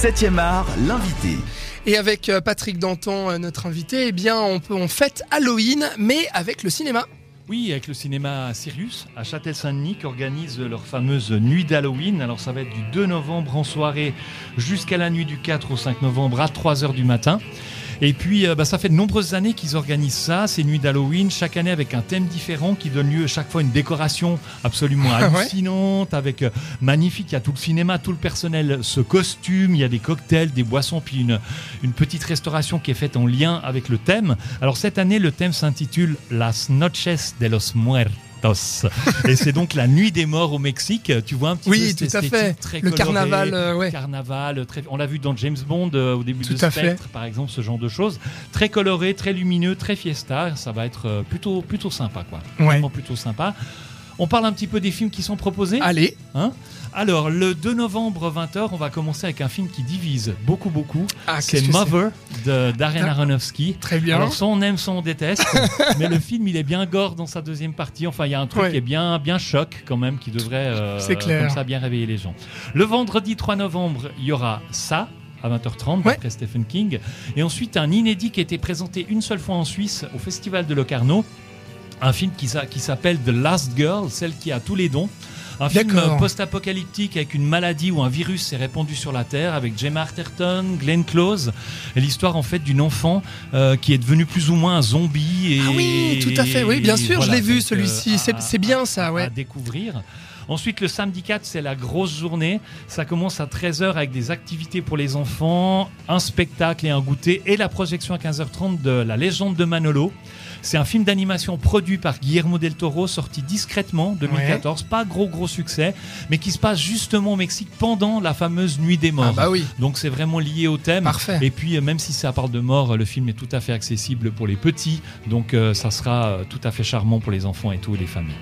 7e art, l'invité. Et avec euh, Patrick Danton, euh, notre invité, eh bien, on, peut, on fête Halloween, mais avec le cinéma. Oui, avec le cinéma Sirius à Châtel-Saint-Denis qui organise leur fameuse nuit d'Halloween. Alors ça va être du 2 novembre en soirée jusqu'à la nuit du 4 au 5 novembre à 3h du matin. Et puis, euh, bah, ça fait de nombreuses années qu'ils organisent ça, ces nuits d'Halloween, chaque année avec un thème différent qui donne lieu chaque fois à une décoration absolument Ah ouais hallucinante, avec euh, magnifique. Il y a tout le cinéma, tout le personnel se costume, il y a des cocktails, des boissons, puis une, une petite restauration qui est faite en lien avec le thème. Alors cette année, le thème s'intitule Las Noches de los Muertos. Et c'est donc la nuit des morts au Mexique. Tu vois un petit Oui, peu cette tout à fait. esthétique très Le colorée, carnaval, euh, ouais. carnaval, très- on l'a vu dans James Bond euh, au début Tout de à fait. Spectre, par exemple, ce genre de choses. Très coloré, très lumineux, très fiesta. Ça va être euh, plutôt, plutôt sympa, quoi. Ouais. Vraiment plutôt sympa. On parle un petit peu des films qui sont proposés. Allez, hein? Alors, le 2 novembre 20h, on va commencer avec un film qui divise beaucoup, beaucoup. ah, c'est? Mother de Darren. Aronofsky. Très bien. Alors, soit on aime, soit on déteste. mais le film, il est bien gore dans sa deuxième partie. Enfin, il y a un truc Ouais. qui est bien, bien choc quand même, qui devrait euh, clair. comme ça bien réveiller les gens. Le vendredi 3 novembre, il y aura ça à 20h30 Ouais. après Stephen King. Et ensuite, un inédit qui a été présenté une seule fois en Suisse au Festival de Locarno. Un film qui s'appelle The Last Girl, celle qui a tous les dons. Un film euh, post-apocalyptique avec une maladie ou un virus s'est répandu sur la Terre avec Gemma Arterton, Glenn Close. Et l'histoire en fait d'une enfant euh, qui est devenue plus ou moins un zombie. Et, Ah oui, tout à fait. Oui, bien sûr, je l'ai vu donc, celui-ci. euh, C'est- bien ça, ouais. À découvrir. Ensuite, le samedi 4, c'est la grosse journée. Ça commence à 13h avec des activités pour les enfants, un spectacle et un goûter, et la projection à 15h30 de La légende de Manolo. C'est un film d'animation produit par Guillermo del Toro, sorti discrètement 2014. Pas gros gros succès, mais qui se passe justement au Mexique pendant la fameuse Nuit des Morts. Ah bah oui, Donc c'est vraiment lié au thème. Parfait. Et puis euh, même si ça parle de mort, le film est tout à fait accessible pour les petits. Donc euh, ça sera euh, tout à fait charmant pour les enfants et tout, et les familles.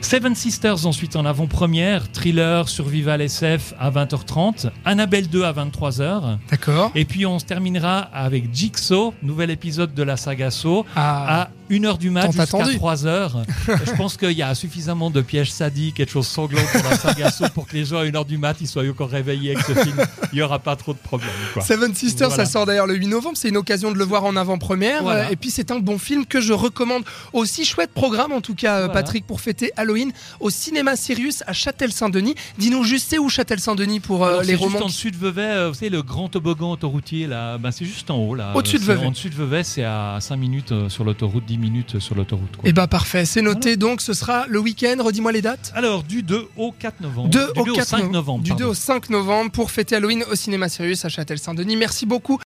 Seven Sisters ensuite en avant-première, thriller, survival SF à 20h30, Annabelle 2 à 23h. d'accord. Et puis on se terminera avec Jigsaw, nouvel épisode de la saga Saw, Ah, à 1h du mat Tant jusqu'à attendu. 3h. Je pense qu'il y a suffisamment de pièges sadiques et de choses sanglantes dans la saga Saw pour que les gens à 1h du mat ils soient encore réveillés avec ce film. Il n'y aura pas trop de problèmes. Quoi. Seven Sisters, Voilà. ça sort d'ailleurs le 8 novembre. C'est une occasion de le voir en avant-première. Voilà. Et puis c'est un bon film que je recommande. Aussi chouette programme en tout cas, euh, Voilà. Patrick, pour fêter Halloween au cinéma Sirius à Châtel-Saint-Denis. Dis-nous juste c'est où Châtel-Saint-Denis pour euh, Alors, les c'est juste romans. en dessus de Vevey, euh, vous savez, le grand toboggan autoroutier, là, ben, c'est juste en haut. là. Au-dessus de Vevey. En dessus de Vevey, c'est à 5 minutes sur l'autoroute, 10 minutes sur l'autoroute. Eh ben parfait, c'est noté. Donc ce sera le week-end. Redis-moi les dates. Alors, du 2 au 4 novembre. 2 du au 2 4 5 novembre. Du 2 pardon. au 5 novembre pour fêter Halloween au cinéma Sirius à Châtel-Saint-Denis. Merci beaucoup.